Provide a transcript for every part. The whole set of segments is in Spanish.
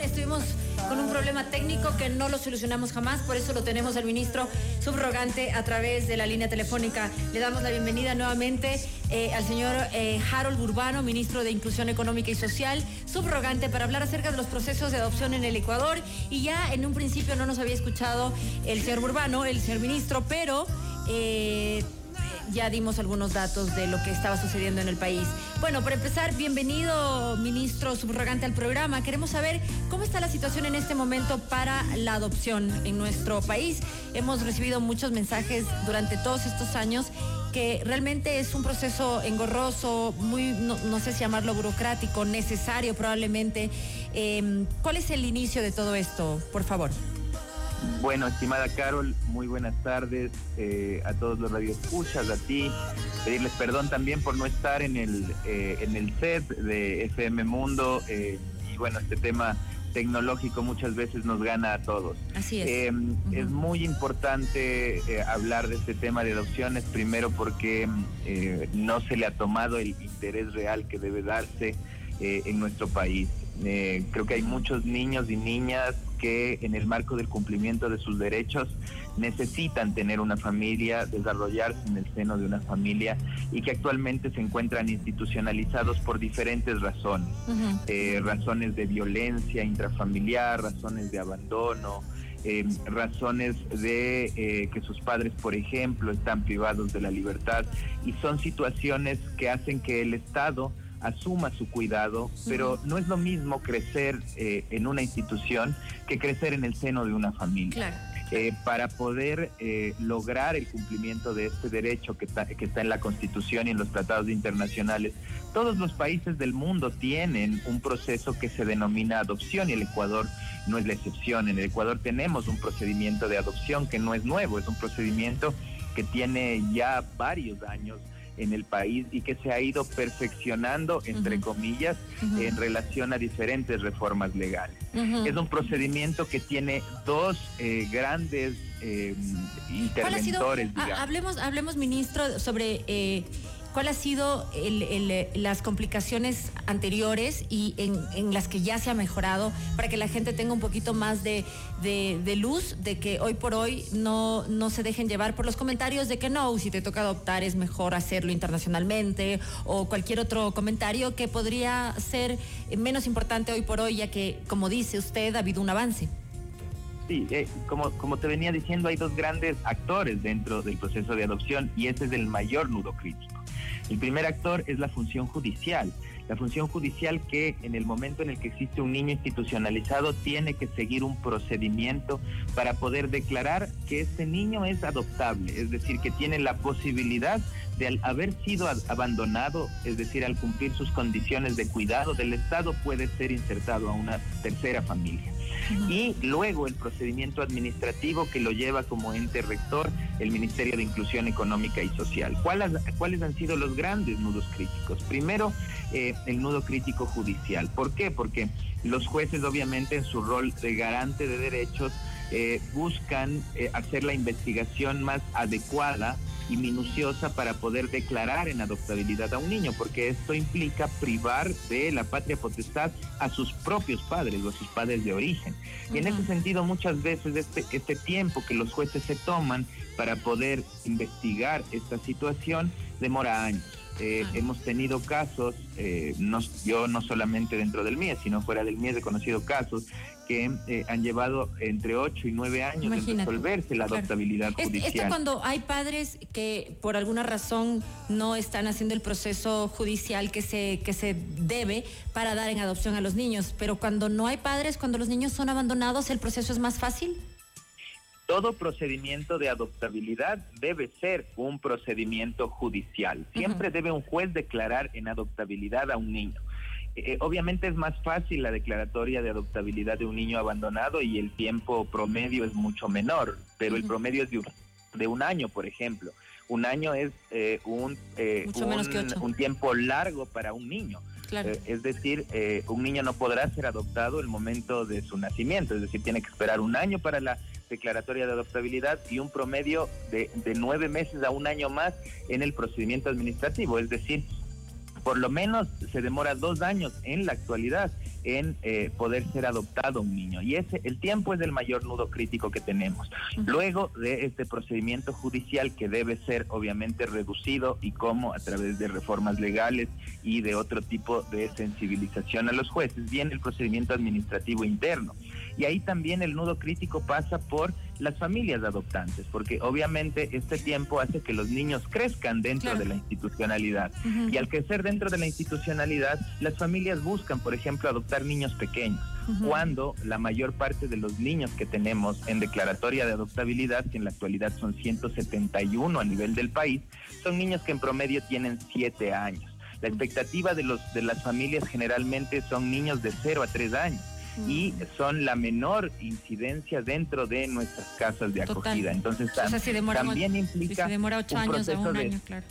estuvimos con un problema técnico que no lo solucionamos jamás, por eso lo tenemos al ministro subrogante a través de la línea telefónica. Le damos la bienvenida nuevamente eh, al señor eh, Harold Burbano, ministro de Inclusión Económica y Social, subrogante, para hablar acerca de los procesos de adopción en el Ecuador. Y ya en un principio no nos había escuchado el señor Burbano, el señor ministro, pero... Eh, ya dimos algunos datos de lo que estaba sucediendo en el país. Bueno, para empezar, bienvenido, ministro subrogante, al programa. Queremos saber cómo está la situación en este momento para la adopción en nuestro país. Hemos recibido muchos mensajes durante todos estos años que realmente es un proceso engorroso, muy, no, sé si llamarlo burocrático, necesario probablemente. Em, ¿Cuál es el inicio de todo esto, por favor? Bueno, estimada Carol, muy buenas tardes eh, a todos los radioescuchas, a ti. Pedirles perdón también por no estar en el, eh, en el set de FM Mundo. Eh, y bueno, este tema tecnológico muchas veces nos gana a todos. Así es. Es muy importante hablar de este tema de adopciones, primero porque no se le ha tomado el interés real que debe darse en nuestro país. creo que hay muchos niños y niñas que en el marco del cumplimiento de sus derechos necesitan tener una familia, desarrollarse en el seno de una familia y que actualmente se encuentran institucionalizados por diferentes razones, eh, razones de violencia intrafamiliar, razones de abandono, eh, razones de eh, que sus padres, por ejemplo, están privados de la libertad y son situaciones que hacen que el Estado asuma su cuidado, pero no es lo mismo crecer eh, en una institución que crecer en el seno de una familia. Eh, para poder eh, lograr el cumplimiento de este derecho que está, que está en la Constitución y en los tratados internacionales, todos los países del mundo tienen un proceso que se denomina adopción y el Ecuador no es la excepción. En el Ecuador tenemos un procedimiento de adopción que no es nuevo, es un procedimiento que tiene ya varios años en el país y que se ha ido perfeccionando, entre comillas, en relación a diferentes reformas legales. Es un procedimiento que tiene dos eh, grandes eh, interventores. hablemos, hablemos, ministro, sobre... Eh, ¿Cuál ha sido las complicaciones anteriores y en, las que ya se ha mejorado para que la gente tenga un poquito más de, luz de que hoy por hoy no, no se dejen llevar por los comentarios de que no, si te toca adoptar es mejor hacerlo internacionalmente o cualquier otro comentario que podría ser menos importante hoy por hoy ya que, como dice usted, ha habido un avance? Sí, eh, como, como te venía diciendo, hay dos grandes actores dentro del proceso de adopción y ese es el mayor nudo crítico. El primer actor es la función judicial. La función judicial que en el momento en el que existe un niño institucionalizado tiene que seguir un procedimiento para poder declarar que este niño es adoptable, es decir, que tiene la posibilidad de al haber sido abandonado, es decir, al cumplir sus condiciones de cuidado del Estado, puede ser insertado a una tercera familia. Y luego el procedimiento administrativo que lo lleva como ente rector el Ministerio de Inclusión Económica y Social. ¿Cuáles, cuáles han sido los grandes nudos críticos? Primero, eh, el nudo crítico judicial. ¿Por qué? Porque los jueces, obviamente, en su rol de garante de derechos, eh, buscan eh, hacer la investigación más adecuada y minuciosa para poder declarar en adoptabilidad a un niño, porque esto implica privar de la patria potestad a sus propios padres o a sus padres de origen. Y en ese sentido, muchas veces este, este tiempo que los jueces se toman para poder investigar esta situación demora años. Eh, hemos tenido casos, eh, no, yo no solamente dentro del MIE, sino fuera del MIE he conocido casos que eh, han llevado entre 8 y 9 años en resolverse la adoptabilidad judicial. Esto cuando hay padres que por alguna razón no están haciendo el proceso judicial que se, que se debe para dar en adopción a los niños, pero cuando no hay padres, cuando los niños son abandonados, ¿el proceso es más fácil? Todo procedimiento de adoptabilidad debe ser un procedimiento judicial. Siempre debe un juez declarar en adoptabilidad a un niño. Eh, obviamente es más fácil la declaratoria de adoptabilidad de un niño abandonado y el tiempo promedio es mucho menor, pero el promedio es de un, de un, año, por ejemplo. Un año es eh, un, eh, un, tiempo largo para un niño. es decir, un niño no podrá ser adoptado el momento de su nacimiento, es decir, tiene que esperar un año para la declaratoria de adoptabilidad y un promedio de, de nueve meses a un año más en el procedimiento administrativo. Es decir, por lo menos se demora dos años en la actualidad en eh, poder ser adoptado un niño. Y ese, el tiempo es el mayor nudo crítico que tenemos. Luego de este procedimiento judicial que debe ser obviamente reducido y como a través de reformas legales y de otro tipo de sensibilización a los jueces, viene el procedimiento administrativo interno. Y ahí también el nudo crítico pasa por las familias adoptantes, porque obviamente este tiempo hace que los niños crezcan dentro de la institucionalidad. Y al crecer dentro de la institucionalidad, las familias buscan, por ejemplo, adoptar niños pequeños. Cuando la mayor parte de los niños que tenemos en declaratoria de adoptabilidad, que en la actualidad son 171 a nivel del país, son niños que en promedio tienen 7 años. La expectativa de, los, de las familias generalmente son niños de 0 a 3 años y son la menor incidencia dentro de nuestras casas de acogida. Entonces, también implica demora ocho un años proceso un de claro.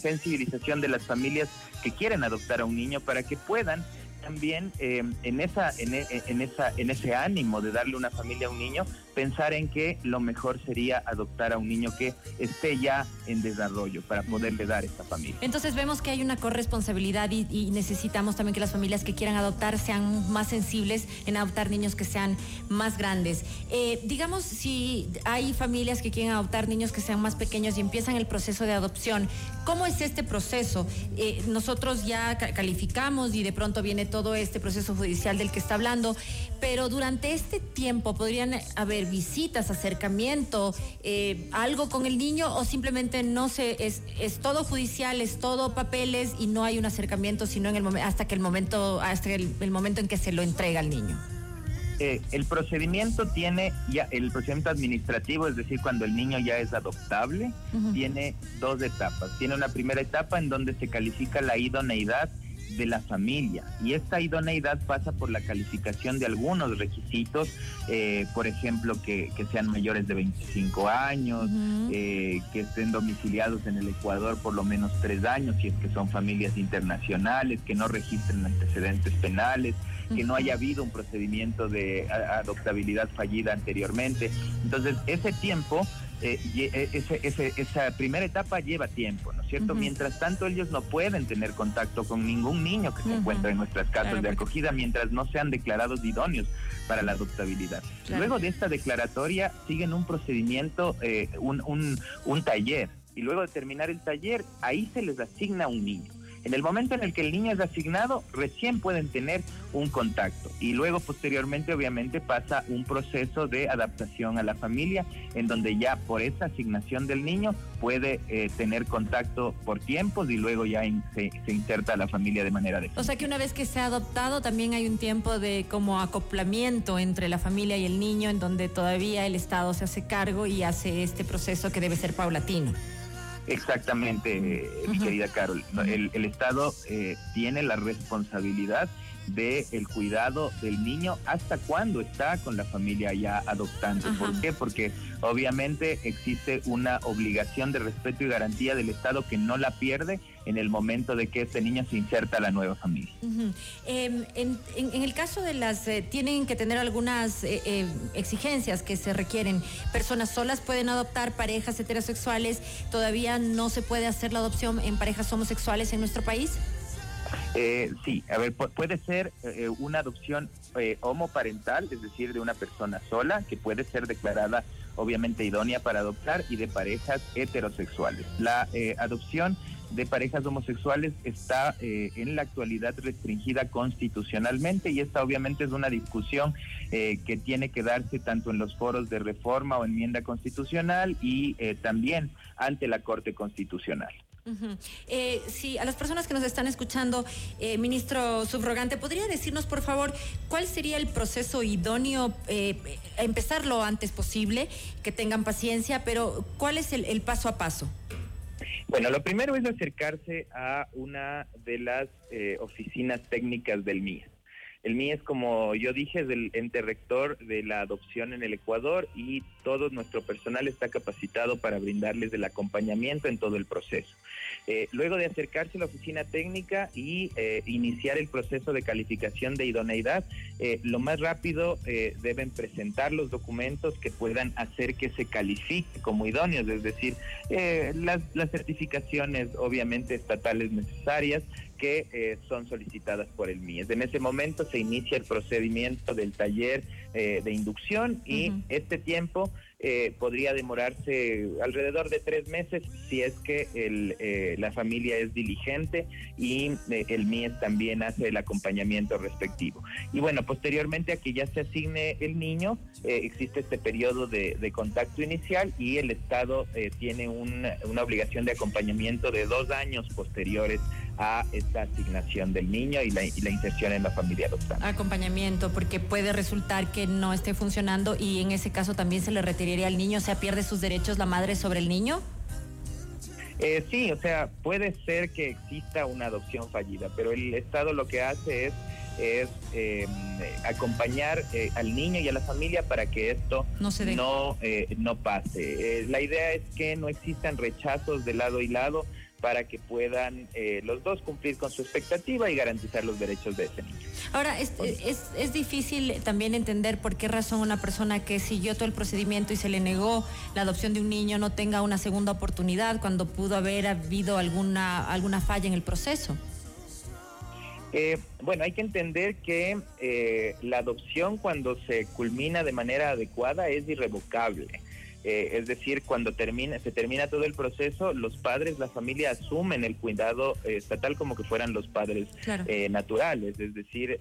sensibilización de las familias que quieren adoptar a un niño para que puedan también eh, en esa en, e, en, esa en ese ánimo de darle una familia a un niño pensar en que lo mejor sería adoptar a un niño que esté ya en desarrollo para poderle dar esta familia. Entonces vemos que hay una corresponsabilidad y, necesitamos también que las familias que quieran adoptar sean más sensibles en adoptar niños que sean más grandes. Eh, digamos, si hay familias que quieren adoptar niños que sean más pequeños y empiezan el proceso de adopción, ¿cómo es este proceso? Eh, nosotros ya calificamos y de pronto viene todo este proceso judicial del que está hablando, pero durante este tiempo podrían haber visitas, acercamiento, eh, algo con el niño o simplemente no se es, es todo judicial, es todo papeles y no hay un acercamiento sino en el momento hasta que el momento hasta el, momento en que se lo entrega al niño. Eh, el procedimiento tiene ya el procedimiento administrativo, es decir, cuando el niño ya es adoptable, tiene dos etapas. Tiene una primera etapa en donde se califica la idoneidad de la familia. Y esta idoneidad pasa por la calificación de algunos requisitos, eh, por ejemplo, que, sean mayores de 25 años, eh, que estén domiciliados en el Ecuador por lo menos tres años, si es que son familias internacionales, que no registren antecedentes penales, que no haya habido un procedimiento de adoptabilidad fallida anteriormente. Entonces, ese tiempo eh, eh, esa primera etapa lleva tiempo, ¿no es cierto? Mientras tanto, ellos no pueden tener contacto con ningún niño que se encuentra en nuestras casas de acogida mientras no sean declarados idóneos para la adoptabilidad. Luego de esta declaratoria siguen un procedimiento, eh, un, un, un taller, y luego de terminar el taller, ahí se les asigna un niño. En el momento en el que el niño es asignado, recién pueden tener un contacto y luego posteriormente obviamente pasa un proceso de adaptación a la familia en donde ya por esa asignación del niño puede eh, tener contacto por tiempos y luego ya se, inserta a la familia de manera de. O sea que una vez que se ha adoptado también hay un tiempo de como acoplamiento entre la familia y el niño en donde todavía el Estado se hace cargo y hace este proceso que debe ser paulatino. Exactamente, mi querida Carol. El, el Estado eh, tiene la responsabilidad de el cuidado del niño hasta cuando está con la familia ya adoptante. ¿Por qué? Porque obviamente existe una obligación de respeto y garantía del Estado que no la pierde en el momento de que este niño se inserta a la nueva familia. Em, en, el caso de las, eh, tienen que tener algunas eh, eh, exigencias que se requieren. Personas solas pueden adoptar parejas heterosexuales, todavía no se puede hacer la adopción en parejas homosexuales en nuestro país. Eh, sí, a ver, puede ser eh, una adopción eh, homoparental, es decir, de una persona sola, que puede ser declarada obviamente idónea para adoptar, y de parejas heterosexuales. La adopción de parejas homosexuales está en la actualidad restringida constitucionalmente y esta obviamente es una discusión que tiene que darse tanto en los foros de reforma o enmienda constitucional y también ante la Corte Constitucional. Eh, sí, a las personas que nos están escuchando, eh, ministro subrogante, ¿podría decirnos, por favor, cuál sería el proceso idóneo? Eh, empezar lo antes posible, que tengan paciencia, pero ¿cuál es el, paso a paso? Bueno, lo primero es acercarse a una de las oficinas técnicas del MIE. El MIE es, como yo dije, es el ente rector de la adopción en el Ecuador y todo nuestro personal está capacitado para brindarles el acompañamiento en todo el proceso. Eh, luego de acercarse a la oficina técnica y eh, iniciar el proceso de calificación de idoneidad, eh, lo más rápido deben presentar los documentos que puedan hacer que se califique como idóneos, es decir, las, certificaciones obviamente estatales necesarias, que son solicitadas por el MIES. En ese momento se inicia el procedimiento del taller eh, de inducción y este tiempo eh, podría demorarse alrededor de tres meses si es que el, la familia es diligente y el MIES también hace el acompañamiento respectivo. Y bueno, posteriormente a que ya se asigne el niño, existe este periodo de, contacto inicial y el Estado tiene una obligación de acompañamiento de dos años posteriores a esta asignación del niño y la, inserción en la familia adoptante. Acompañamiento, porque puede resultar que no esté funcionando y en ese caso también se le retiraría al niño, o sea, pierde sus derechos la madre sobre el niño. Eh, sí, o sea, puede ser que exista una adopción fallida, pero el Estado lo que hace es es em, acompañar eh, al niño y a la familia para que esto no, no, eh, no pase. la idea es que no existan rechazos de lado y lado, para que puedan eh, los dos cumplir con su expectativa y garantizar los derechos de ese niño. Ahora, es, es, es, difícil también entender por qué razón una persona que siguió todo el procedimiento y se le negó la adopción de un niño no tenga una segunda oportunidad cuando pudo haber habido alguna, alguna falla en el proceso. Eh, bueno, hay que entender que eh, la adopción cuando se culmina de manera adecuada es irrevocable. Eh, es decir, cuando termina, se termina todo el proceso, los padres, la familia asumen el cuidado eh, estatal como que fueran los padres eh, naturales, es decir,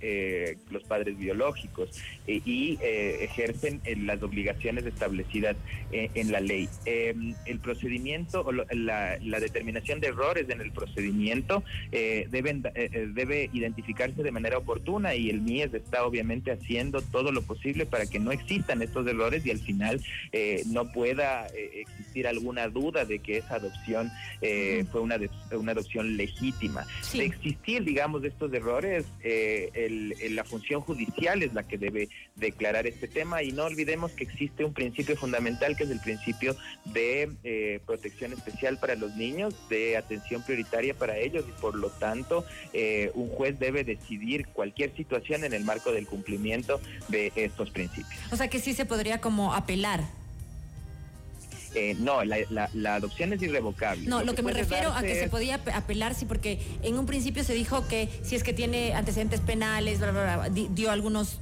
los padres biológicos, y ejercen las obligaciones establecidas en la ley. Em, el procedimiento o la, determinación de errores en el procedimiento deben, debe identificarse de manera oportuna y el MIES está obviamente haciendo todo lo posible para que no existan estos errores y al final no pueda eh, existir alguna duda de que esa adopción eh, fue una, una adopción legítima. De existir, digamos, estos errores, eh, la función judicial es la que debe declarar este tema y no olvidemos que existe un principio fundamental que es el principio de protección especial para los niños, de atención prioritaria para ellos y por lo tanto un juez debe decidir cualquier situación en el marco del cumplimiento de estos principios. O sea que sí se podría como apelar. Eh, no, la, adopción es irrevocable. No, lo, que, me refiero a que se podía apelar, sí, porque en un principio se dijo que si es que tiene antecedentes penales, dio algunos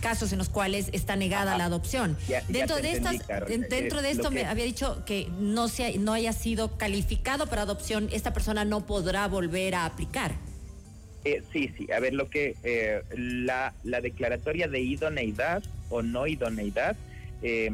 casos en los cuales está negada la adopción. dentro de estas, dentro de esto me había dicho que no se no haya sido calificado para adopción, esta persona no podrá volver a aplicar. Eh, sí, sí. A ver, lo que eh, la, la declaratoria de idoneidad o no idoneidad eh,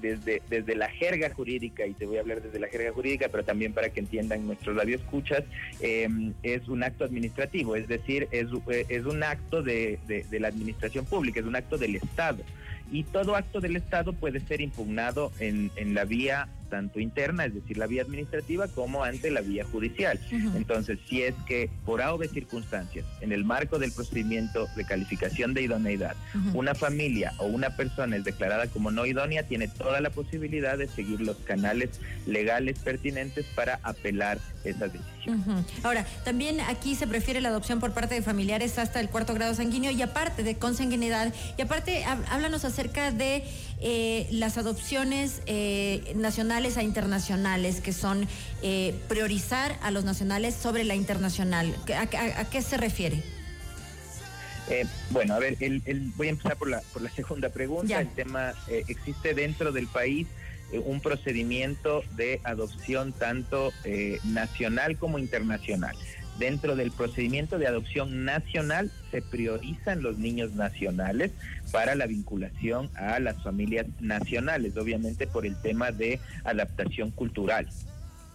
desde, desde la jerga jurídica, y te voy a hablar desde la jerga jurídica, pero también para que entiendan nuestros radioescuchas, eh, es un acto administrativo, es decir, es, eh, es un acto de, de, la administración pública, es un acto del Estado. Y todo acto del Estado puede ser impugnado en, en la vía tanto interna, es decir, la vía administrativa, como ante la vía judicial. Entonces, si es que por A circunstancias, en el marco del procedimiento de calificación de idoneidad, una familia o una persona es declarada como no idónea, tiene toda la posibilidad de seguir los canales legales pertinentes para apelar esa decisión. Ahora, también aquí se prefiere la adopción por parte de familiares hasta el cuarto grado sanguíneo y aparte de consanguinidad, y aparte háblanos acerca de eh, las adopciones eh, nacionales a internacionales, que son eh, priorizar a los nacionales sobre la internacional. ¿A, qué se refiere? bueno, a ver, voy a empezar por la, por la segunda pregunta. El tema, ¿existe dentro del país un procedimiento de adopción tanto nacional como internacional? Dentro del procedimiento de adopción nacional se priorizan los niños nacionales para la vinculación a las familias nacionales, obviamente por el tema de adaptación cultural.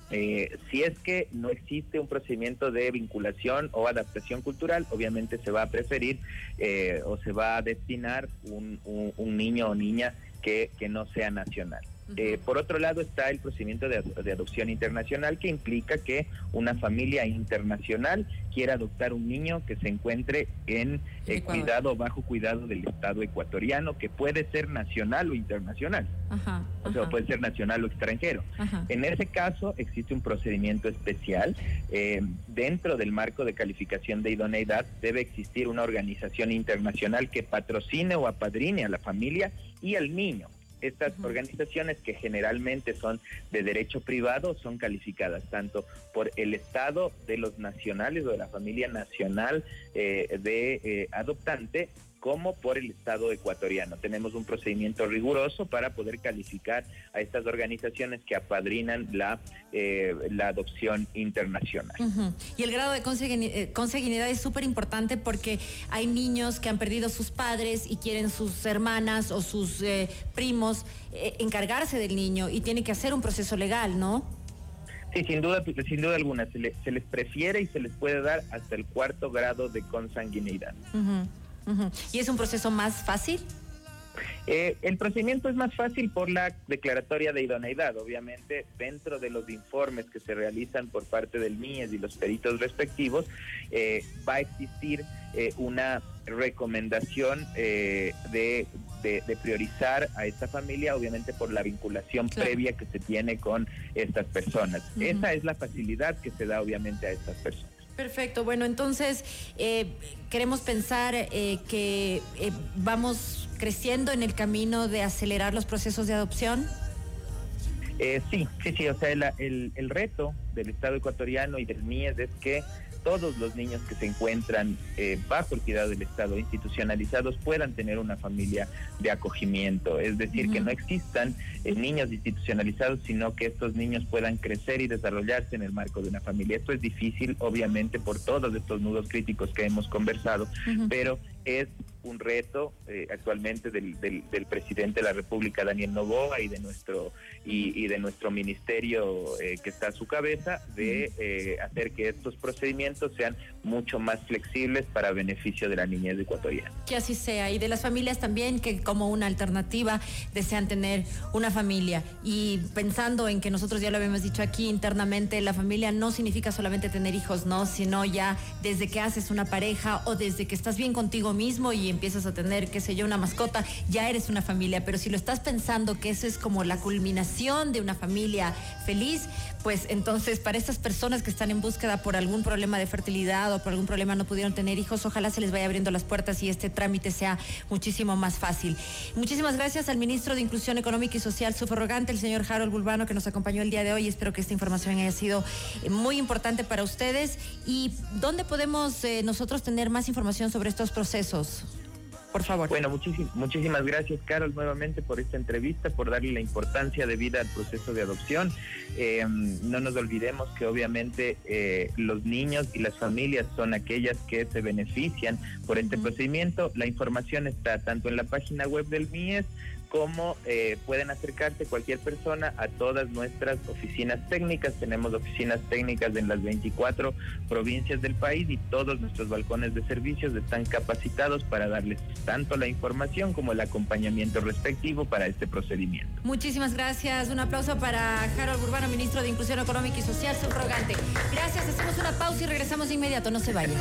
Eh, si es que no existe un procedimiento de vinculación o adaptación cultural, obviamente se va a preferir eh, o se va a destinar un, niño o niña que, que no sea nacional. Eh, por otro lado está el procedimiento de, adopción internacional que implica que una familia internacional quiera adoptar un niño que se encuentre en eh, cuidado bajo cuidado del Estado ecuatoriano, que puede ser nacional o internacional. o sea, puede ser nacional o extranjero. En ese caso existe un procedimiento especial. Eh, dentro del marco de calificación de idoneidad debe existir una organización internacional que patrocine o apadrine a la familia y al niño. Estas organizaciones que generalmente son de derecho privado son calificadas tanto por el Estado de los nacionales o de la familia nacional eh, de eh, adoptante como por el Estado ecuatoriano. Tenemos un procedimiento riguroso para poder calificar a estas organizaciones que apadrinan la, eh, la adopción internacional. Y el grado de eh, consanguinidad es súper importante porque hay niños que han perdido sus padres y quieren sus hermanas o sus eh, primos encargarse del niño y tiene que hacer un proceso legal, ¿no? Sí, sin duda, sin duda alguna, se, les prefiere y se les puede dar hasta el cuarto grado de consanguinidad. ¿Y es un proceso más fácil? Eh, el procedimiento es más fácil por la declaratoria de idoneidad. Obviamente, dentro de los informes que se realizan por parte del MIES y los peritos respectivos, eh, va a existir eh, una recomendación de, priorizar a esta familia, obviamente por la vinculación previa que se tiene con estas personas. Esa es la facilidad que se da, obviamente, a estas personas. Perfecto, bueno, entonces eh, queremos pensar eh, que eh, vamos creciendo en el camino de acelerar los procesos de adopción. sí, sí, sí, o sea, el, el, reto del Estado ecuatoriano y del MIES es que todos los niños que se encuentran eh, bajo el cuidado del Estado institucionalizados puedan tener una familia de acogimiento. Es decir, que no existan eh, niños institucionalizados, sino que estos niños puedan crecer y desarrollarse en el marco de una familia. Esto es difícil, obviamente, por todos estos nudos críticos que hemos conversado, pero es un reto eh, actualmente del, del, presidente de la República, Daniel Novoa, y de nuestro, y, de nuestro ministerio eh, que está a su cabeza, de eh, hacer que estos procedimientos sean mucho más flexibles para beneficio de la niñez ecuatoriana. Que así sea, y de las familias también que como una alternativa desean tener una familia. Y pensando en que nosotros ya lo habíamos dicho aquí internamente, la familia no significa solamente tener hijos, no, sino ya desde que haces una pareja o desde que estás bien contigo mismo y empiezas a tener, qué sé yo, una mascota, ya eres una familia. Pero si lo estás pensando que eso es como la culminación de una familia feliz, pues entonces para estas personas que están en búsqueda por algún problema de fertilidad por algún problema no pudieron tener hijos, ojalá se les vaya abriendo las puertas y este trámite sea muchísimo más fácil. Muchísimas gracias al ministro de Inclusión Económica y Social, su prorrogante, el señor Harold Bulbano, que nos acompañó el día de hoy. Espero que esta información haya sido eh, muy importante para ustedes. ¿Y dónde podemos eh, nosotros tener más información sobre estos procesos? Por favor. Bueno, muchísimas gracias, Carol, nuevamente por esta entrevista, por darle la importancia debida al proceso de adopción. Eh, no nos olvidemos que obviamente eh, los niños y las familias son aquellas que se benefician por este procedimiento. La información está tanto en la página web del MIES cómo eh, pueden acercarse cualquier persona a todas nuestras oficinas técnicas. Tenemos oficinas técnicas en las 24 provincias del país y todos nuestros balcones de servicios están capacitados para darles tanto la información como el acompañamiento respectivo para este procedimiento. Muchísimas gracias. Un aplauso para Harold Urbano, ministro de Inclusión Económica y Social, subrogante. Gracias. Hacemos una pausa y regresamos de inmediato. No se vayan.